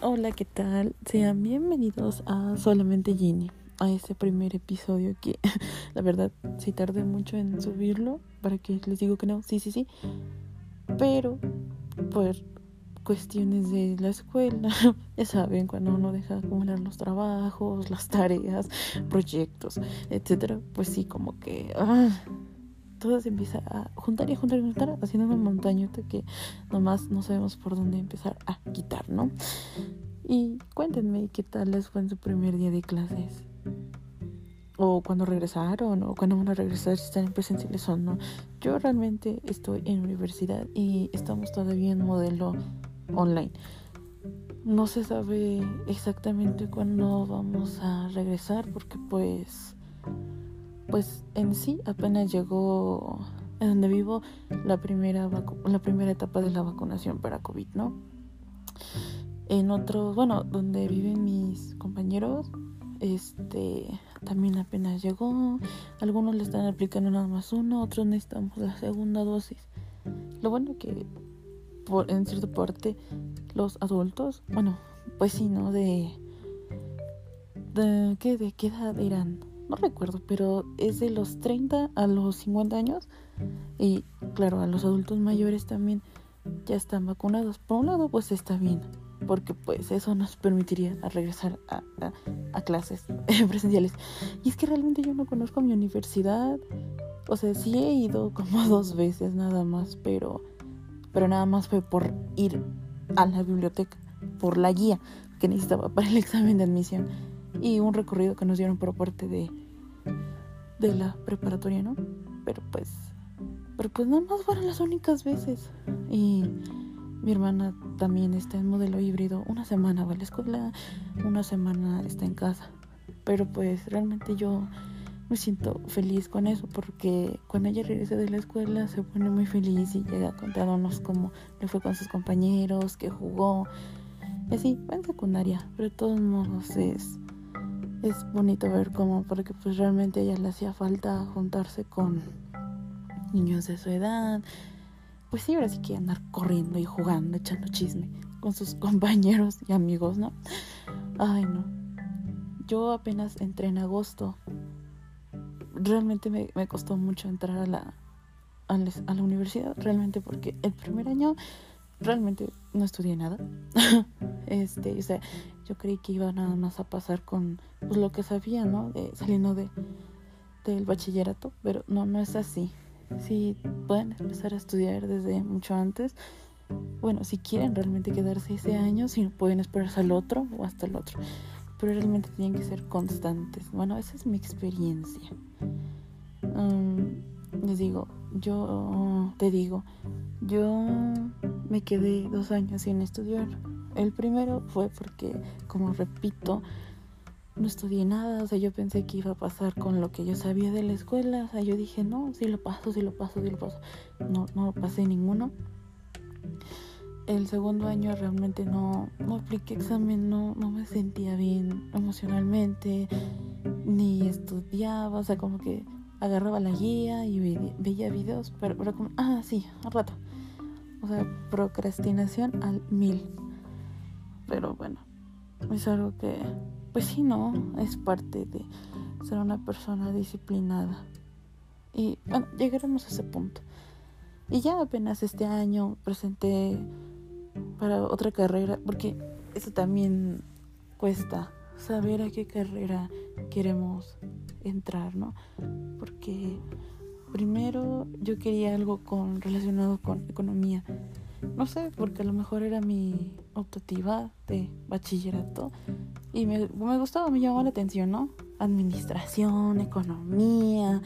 Hola, ¿qué tal? Sean bienvenidos a Solamente Ginny, a este primer episodio que la verdad sí tardé mucho en subirlo para que les digo que no, sí, sí, sí, pero por cuestiones de la escuela, ya saben, cuando uno deja acumular los trabajos, las tareas, proyectos, etcétera, pues sí, como que ah, todo se empieza a juntar y juntar y juntar, haciendo una montañita que nomás no sabemos por dónde empezar a quitar, ¿no? Y cuéntenme qué tal les fue en su primer día de clases. O cuando regresaron, o cuando van a regresar, si están en presenciales o no. Yo realmente estoy en universidad y estamos todavía en modelo online. No se sabe exactamente cuándo vamos a regresar porque pues pues en sí apenas llegó en donde vivo la primera la primera etapa de la vacunación para COVID, ¿no? En otros, bueno, donde viven mis compañeros, este también apenas llegó. Algunos le están aplicando nada más uno, otros necesitamos la segunda dosis. Lo bueno que por, en cierta parte los adultos, bueno, pues sí, ¿no? De, de ¿qué, de qué edad eran? No recuerdo, pero es de los 30 a los 50 años. Y claro, a los adultos mayores también ya están vacunados. Por un lado, pues está bien, porque pues eso nos permitiría regresar a, a, clases presenciales. Y es que realmente yo no conozco mi universidad. O sea, sí he ido como dos veces nada más, pero, pero nada más fue por ir a la biblioteca, por la guía que necesitaba para el examen de admisión y un recorrido que nos dieron por parte de, de la preparatoria, ¿no? Pero pues, pero pues nada más fueron las únicas veces. Y mi hermana también está en modelo híbrido. Una semana va a la escuela, una semana está en casa. Pero pues realmente yo me siento feliz con eso porque cuando ella regresa de la escuela se pone muy feliz y llega contándonos cómo le fue con sus compañeros, que jugó. Y así, va en secundaria, pero de todos modos es es bonito ver cómo, porque pues realmente a ella le hacía falta juntarse con niños de su edad. Pues sí, ahora sí que andar corriendo y jugando, echando chisme con sus compañeros y amigos, ¿no? Ay, no. Yo apenas entré en agosto. Realmente me, me costó mucho entrar a la, a la universidad, realmente porque el primer año realmente no estudié nada. este, o sea, yo creí que iba nada más a pasar con pues, lo que sabía, ¿no? De, saliendo de del bachillerato, pero no, no es así. Si pueden empezar a estudiar desde mucho antes, bueno, si quieren realmente quedarse ese año, si no pueden esperarse al otro o hasta el otro, pero realmente tienen que ser constantes. Bueno, esa es mi experiencia. Um, les digo, yo te digo, yo me quedé dos años sin estudiar. El primero fue porque, como repito, no estudié nada, o sea, yo pensé que iba a pasar con lo que yo sabía de la escuela, o sea, yo dije, no, si lo paso, si lo paso, si lo paso. No, no pasé ninguno. El segundo año realmente no, no apliqué examen, no, no me sentía bien emocionalmente, ni estudiaba, o sea, como que agarraba la guía y veía, videos, pero, pero como, ah, sí, al rato. O sea, procrastinación al mil. Pero bueno, es algo que, pues sí, no, es parte de ser una persona disciplinada. Y bueno, llegaremos a ese punto. Y ya apenas este año presenté para otra carrera, porque eso también cuesta, saber a qué carrera queremos entrar, ¿no? Porque primero yo quería algo con relacionado con economía. No sé, porque a lo mejor era mi optativa de bachillerato y me, gustaba, me llamaba la atención, ¿no? Administración, economía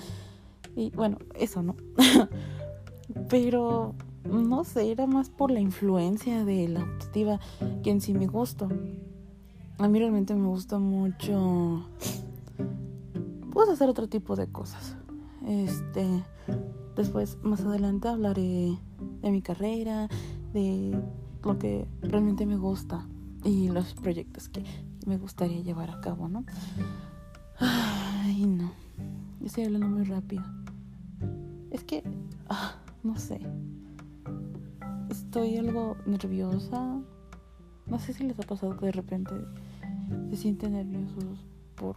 y bueno, eso, ¿no? Pero no sé, era más por la influencia de la optativa que en sí me gustó. A mí realmente me gusta mucho puedo hacer otro tipo de cosas. Este, después más adelante hablaré de mi carrera, de lo que realmente me gusta y los proyectos que me gustaría llevar a cabo, ¿no? Ay, no. Estoy hablando muy rápido. Es que, ah, no sé. Estoy algo nerviosa. no sé si les ha pasado que de repente se sienten nerviosos por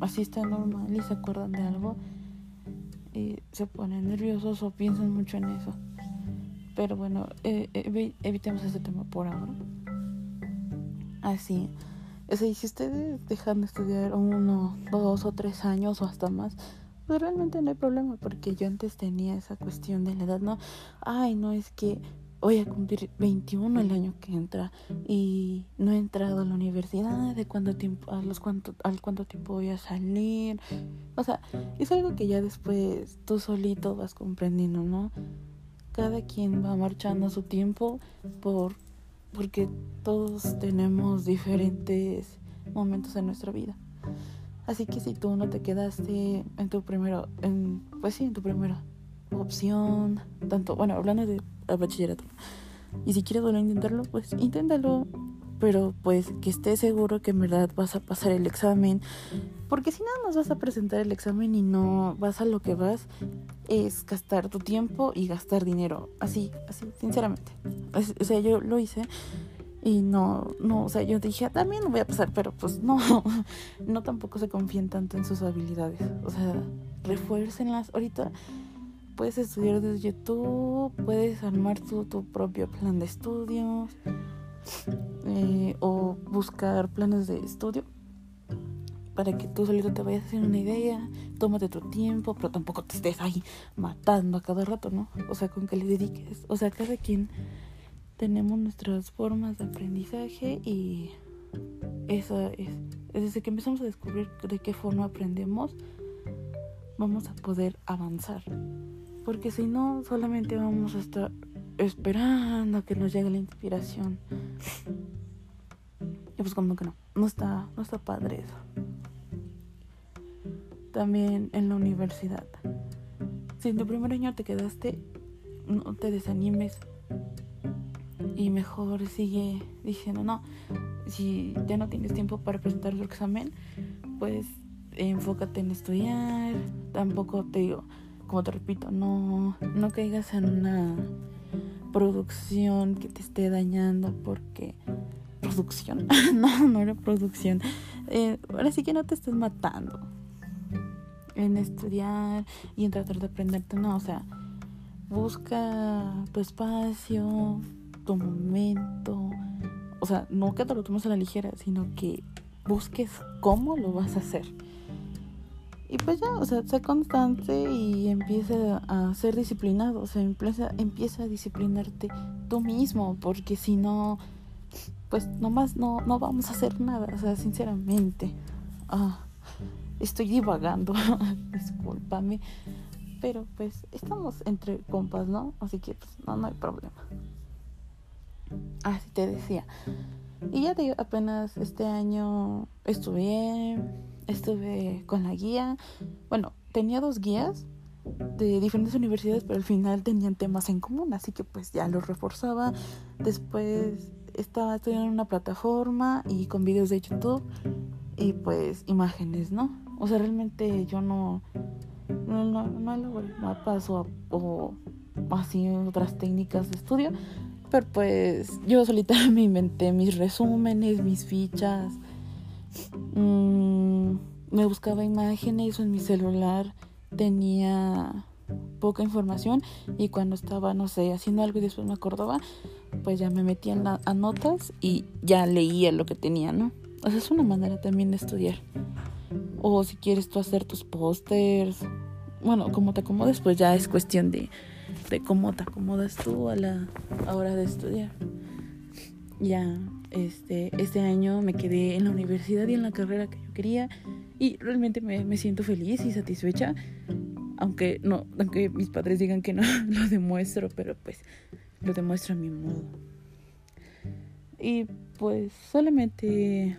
así está normal y se acuerdan de algo y se ponen nerviosos o piensan mucho en eso. Pero bueno, eh, evitemos ese tema por ahora. Así. O sea, y si ustedes dejan de estudiar uno, dos o tres años o hasta más, pues realmente no hay problema, porque yo antes tenía esa cuestión de la edad, ¿no? Ay, no es que voy a cumplir 21 el año que entra y no he entrado a la universidad, de cuánto tiempo, a los cuánto, al cuánto tiempo voy a salir. O sea, es algo que ya después tú solito vas comprendiendo, ¿no? Cada quien va marchando a su tiempo por porque todos tenemos diferentes momentos en nuestra vida. Así que si tú no te quedaste en tu primero, en, pues sí, en tu primera opción, tanto, bueno, hablando de bachillerato, y si quieres volver a intentarlo, pues inténtalo, pero pues que estés seguro que en verdad vas a pasar el examen, porque si nada más vas a presentar el examen y no vas a lo que vas, es gastar tu tiempo y gastar dinero, así, así, sinceramente. o sea, yo lo hice y no, no, o sea, yo dije, ah, también voy a pasar, pero pues no, no tampoco se confíen tanto en sus habilidades, o sea, refuércenlas. Ahorita puedes estudiar desde YouTube, puedes armar tu, tu propio plan de estudios eh, o buscar planes de estudio para que tú solito te vayas haciendo una idea, tómate tu tiempo, pero tampoco te estés ahí matando a cada rato, ¿no? O sea, con que le dediques, o sea, cada quien tenemos nuestras formas de aprendizaje y eso es, desde que empezamos a descubrir de qué forma aprendemos, vamos a poder avanzar. Porque si no, solamente vamos a estar esperando a que nos llegue la inspiración. Y pues como que no, no está, no está padre eso. También en la universidad. Si en tu primer año te quedaste, no te desanimes. Y mejor sigue diciendo, no, si ya no tienes tiempo para presentar tu examen, pues enfócate en estudiar. Tampoco te digo, como te repito, no, no caigas en una producción que te esté dañando porque producción no no era producción. Eh, ahora sí que no te estés matando en estudiar y en tratar de aprenderte no o sea busca tu espacio tu momento o sea no que te lo tomes a la ligera sino que busques cómo lo vas a hacer y pues ya, o sea, sé constante y empieza a ser disciplinado, o sea, empieza, empieza a disciplinarte tú mismo, porque si no, pues nomás no, no vamos a hacer nada, o sea, sinceramente. Ah, estoy divagando, discúlpame, pero pues estamos entre compas, ¿no? Así que pues no, no hay problema. Así te decía. Y ya te apenas este año estuve estuve con la guía. Bueno, tenía dos guías de diferentes universidades, pero al final tenían temas en común, así que pues ya los reforzaba. Después estaba estudiando en una plataforma y con videos de YouTube y pues imágenes, ¿no? O sea, realmente yo no no, no, no mapas o, o así otras técnicas de estudio, pero pues yo solita me inventé mis resúmenes, mis fichas. Mmm, me buscaba imágenes en mi celular tenía poca información y cuando estaba, no sé, haciendo algo y después me acordaba, pues ya me metía a notas y ya leía lo que tenía, ¿no? O sea, es una manera también de estudiar. O si quieres tú hacer tus pósters, bueno, como te acomodes, pues ya es cuestión de, de cómo te acomodas tú a la hora de estudiar. Ya, este, este año me quedé en la universidad y en la carrera que yo quería y realmente me, me siento feliz y satisfecha, aunque no, aunque mis padres digan que no lo demuestro, pero pues lo demuestro a mi modo. Y pues solamente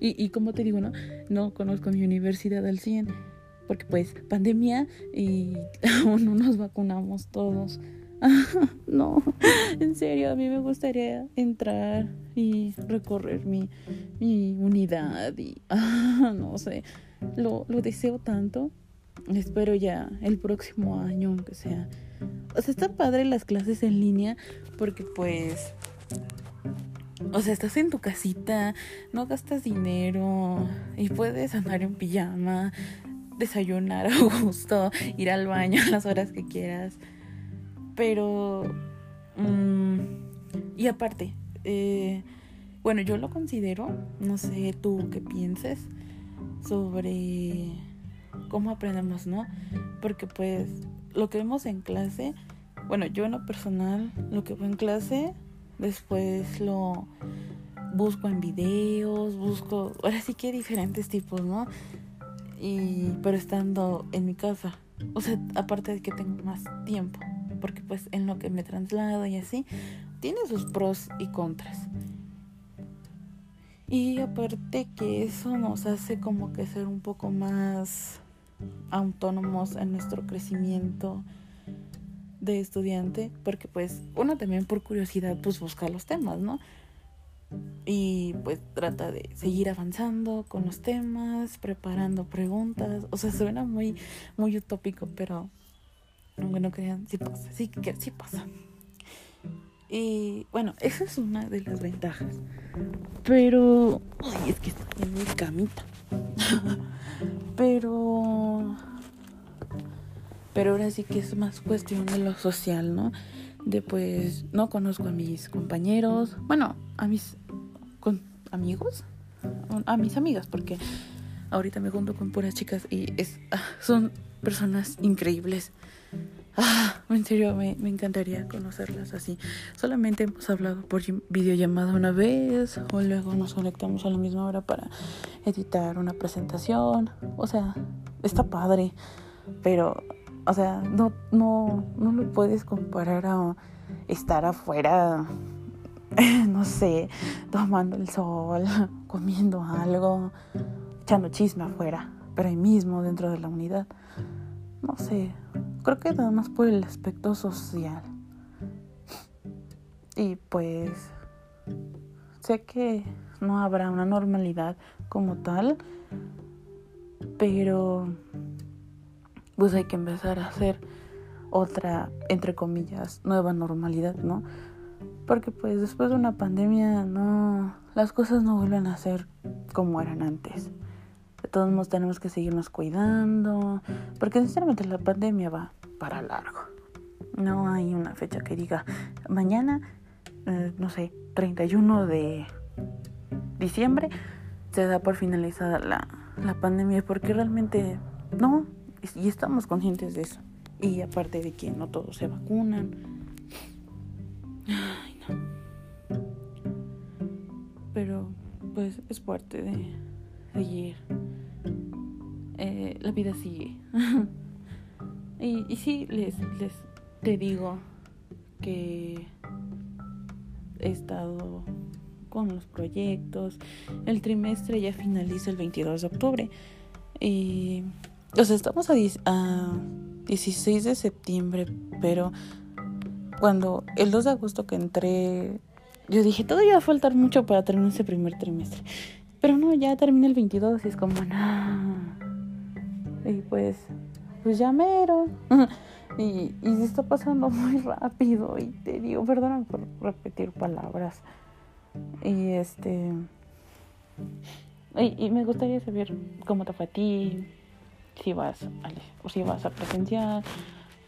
y, y como te digo, no, no conozco mi universidad al 100 porque pues pandemia y aún no nos vacunamos todos. no, en serio, a mí me gustaría entrar y recorrer mi, mi unidad y no sé, lo, lo deseo tanto. Espero ya el próximo año, aunque sea. O sea, está padre las clases en línea porque pues o sea, estás en tu casita, no gastas dinero y puedes andar en pijama, desayunar a gusto, ir al baño a las horas que quieras. Pero... Mm, y aparte, eh, bueno, yo lo considero, no sé tú qué pienses sobre cómo aprendemos, ¿no? Porque pues lo que vemos en clase, bueno, yo en lo personal, lo que veo en clase, después lo busco en videos, busco, ahora sí que diferentes tipos, ¿no? Y, pero estando en mi casa, o sea, aparte de que tengo más tiempo, porque pues en lo que me traslado y así, tiene sus pros y contras. Y aparte que eso nos hace como que ser un poco más autónomos en nuestro crecimiento de estudiante, porque pues uno también por curiosidad pues busca los temas, ¿no? Y pues trata de seguir avanzando con los temas, preparando preguntas, o sea, suena muy muy utópico, pero bueno, crean, sí pasa, sí que sí pasa. Y bueno, esa es una de las ventajas. Pero, ay, es que está en mi camita. Pero pero ahora sí que es más cuestión de lo social, ¿no? De pues no conozco a mis compañeros, bueno, a mis con, amigos, a mis amigas, porque ahorita me junto con puras chicas y es, ah, son personas increíbles. Ah, en serio, me, encantaría conocerlas así. Solamente hemos hablado por videollamada una vez, o luego nos conectamos a la misma hora para editar una presentación. O sea, está padre, pero o sea, no, no, no lo puedes comparar a estar afuera, no sé, tomando el sol, comiendo algo, echando chisme afuera, pero ahí mismo dentro de la unidad. No sé, creo que nada más por el aspecto social. Y pues sé que no habrá una normalidad como tal, pero pues hay que empezar a hacer otra, entre comillas, nueva normalidad, ¿no? Porque pues después de una pandemia no, las cosas no vuelven a ser como eran antes. Todos modos tenemos que seguirnos cuidando, porque sinceramente la pandemia va para largo. No hay una fecha que diga mañana, eh, no sé, 31 de diciembre se da por finalizada la, la pandemia, porque realmente no, y estamos conscientes de eso. Y aparte de que no todos se vacunan. Ay, no. Pero pues es parte de seguir. Eh, la vida sigue. y, y sí, les, les te digo que he estado con los proyectos. El trimestre ya finaliza el 22 de octubre. Y o sea, estamos a, 16 de septiembre, pero cuando el 2 de agosto que entré, yo dije, todavía va a faltar mucho para terminar ese primer trimestre. Pero no, ya terminé el 22 y es como, no. Y pues, pues ya mero. y, y se está pasando muy rápido. Y te digo, perdóname por repetir palabras. Y este. Y, y me gustaría saber cómo te fue a ti, si vas a, si vas a presenciar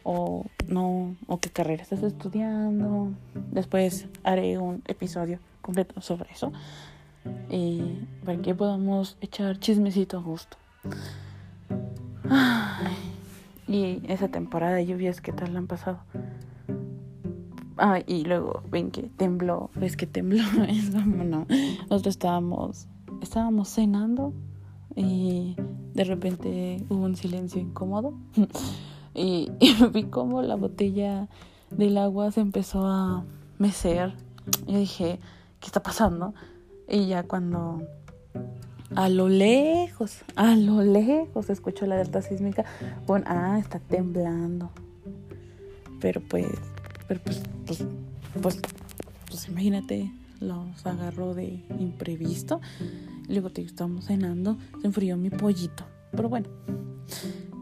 o no, o qué carrera estás estudiando. Después haré un episodio completo sobre eso. Y para que podamos echar chismecito a gusto. y esa temporada de lluvias, ¿qué tal la han pasado? Ah, y luego ven que tembló, ves que tembló, es como no. Nosotros estábamos, estábamos cenando y de repente hubo un silencio incómodo y, vi como la botella del agua se empezó a mecer y dije, ¿qué está pasando? Y ya cuando a lo lejos, a lo lejos escuchó la alerta sísmica, bueno, ah, está temblando. Pero pues, pero pues, pues, pues, pues imagínate, los agarró de imprevisto Luego te estamos cenando, se enfrió mi pollito. Pero bueno,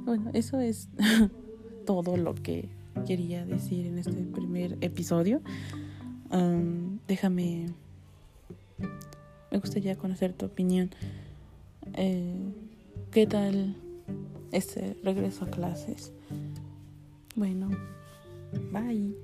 bueno, eso es todo lo que quería decir en este primer episodio. déjame Me gustaría conocer tu opinión. Eh, ¿Qué tal este regreso a clases? Bueno, bye.